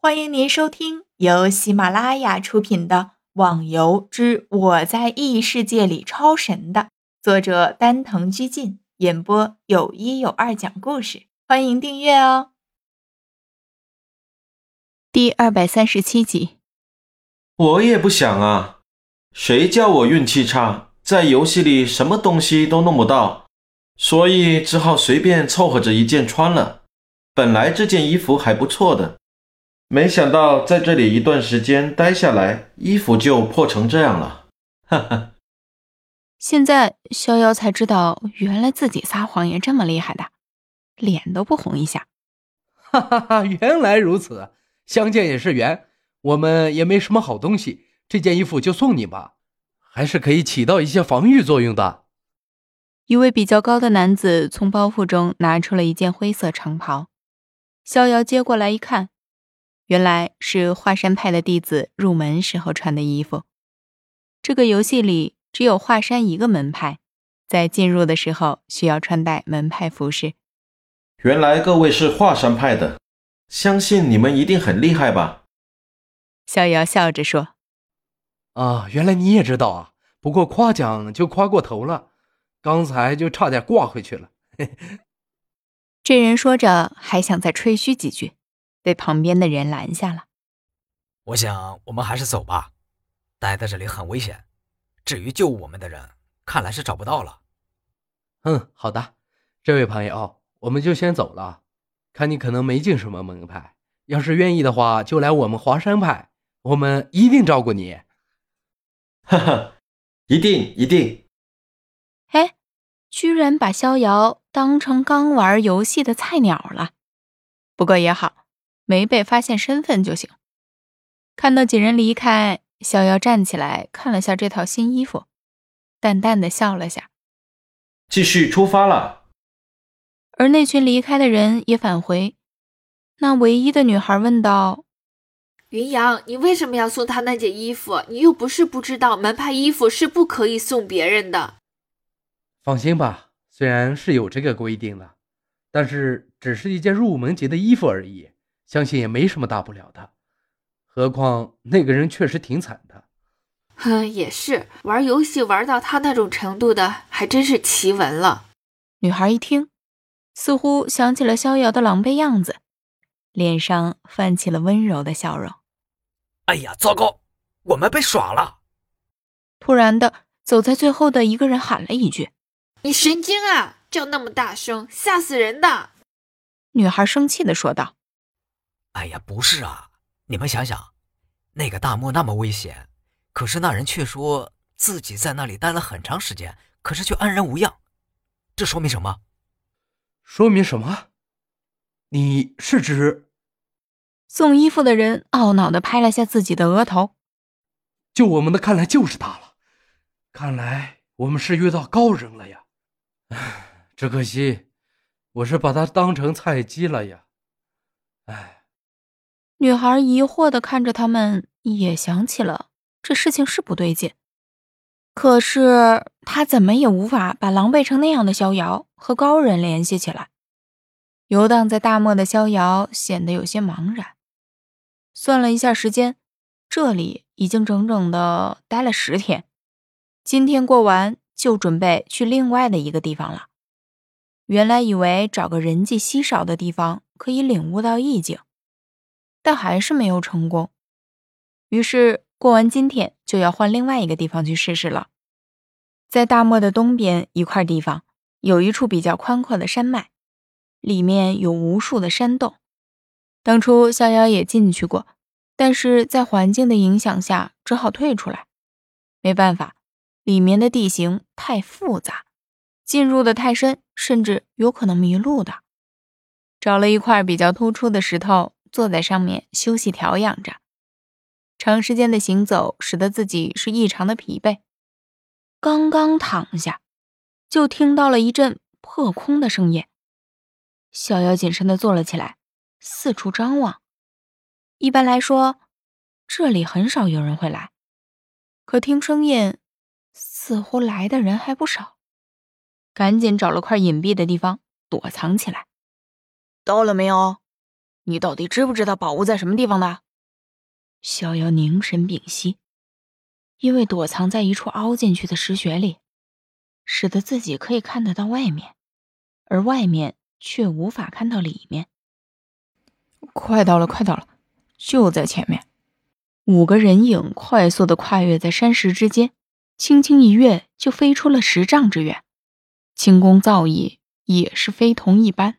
欢迎您收听由喜马拉雅出品的《网游之我在异世界里超神》的作者丹藤居进演播，有一有二讲故事。欢迎订阅哦。第二百三十七集，我也不想啊，谁叫我运气差，在游戏里什么东西都弄不到，所以只好随便凑合着一件穿了。本来这件衣服还不错的。没想到在这里一段时间待下来，衣服就破成这样了，哈哈。现在逍遥才知道，原来自己撒谎也这么厉害的，脸都不红一下。哈哈哈，原来如此，相见也是缘。我们也没什么好东西，这件衣服就送你吧，还是可以起到一些防御作用的。一位比较高的男子从包袱中拿出了一件灰色长袍，逍遥接过来一看。原来是华山派的弟子入门时候穿的衣服。这个游戏里只有华山一个门派，在进入的时候需要穿戴门派服饰。原来各位是华山派的，相信你们一定很厉害吧？逍遥笑着说：“啊，原来你也知道啊！不过夸奖就夸过头了，刚才就差点挂回去了。”这人说着，还想再吹嘘几句。被旁边的人拦下了。我想，我们还是走吧，待在这里很危险。至于救我们的人，看来是找不到了。嗯，好的，这位朋友，我们就先走了。看你可能没进什么门派，要是愿意的话，就来我们华山派，我们一定照顾你。哈哈，一定一定。哎，居然把逍遥当成刚玩游戏的菜鸟了。不过也好。没被发现身份就行。看到几人离开，逍遥站起来看了下这套新衣服，淡淡的笑了下，继续出发了。而那群离开的人也返回。那唯一的女孩问道：“云阳，你为什么要送他那件衣服？你又不是不知道门派衣服是不可以送别人的。”放心吧，虽然是有这个规定的，但是只是一件入门级的衣服而已。相信也没什么大不了的，何况那个人确实挺惨的。哼，也是，玩游戏玩到他那种程度的，还真是奇闻了。女孩一听，似乎想起了逍遥的狼狈样子，脸上泛起了温柔的笑容。哎呀，糟糕，我们被耍了！突然的，走在最后的一个人喊了一句：“你神经啊，叫那么大声，吓死人的！”女孩生气的说道。哎呀，不是啊！你们想想，那个大漠那么危险，可是那人却说自己在那里待了很长时间，可是却安然无恙，这说明什么？说明什么？你是指送衣服的人懊恼的拍了下自己的额头。就我们的看来，就是他了。看来我们是遇到高人了呀！唉，只可惜我是把他当成菜鸡了呀！唉。女孩疑惑的看着他们，也想起了这事情是不对劲。可是她怎么也无法把狼狈成那样的逍遥和高人联系起来。游荡在大漠的逍遥显得有些茫然。算了一下时间，这里已经整整的待了十天，今天过完就准备去另外的一个地方了。原来以为找个人迹稀少的地方可以领悟到意境。但还是没有成功，于是过完今天就要换另外一个地方去试试了。在大漠的东边一块地方，有一处比较宽阔的山脉，里面有无数的山洞。当初逍遥也进去过，但是在环境的影响下，只好退出来。没办法，里面的地形太复杂，进入的太深，甚至有可能迷路的。找了一块比较突出的石头。坐在上面休息调养着，长时间的行走使得自己是异常的疲惫。刚刚躺下，就听到了一阵破空的声音。逍遥谨慎的坐了起来，四处张望。一般来说，这里很少有人会来，可听声音，似乎来的人还不少。赶紧找了块隐蔽的地方躲藏起来。到了没有？你到底知不知道宝物在什么地方的？逍遥凝神屏息，因为躲藏在一处凹进去的石穴里，使得自己可以看得到外面，而外面却无法看到里面。快到了，快到了，就在前面。五个人影快速的跨越在山石之间，轻轻一跃就飞出了十丈之远，轻功造诣也是非同一般。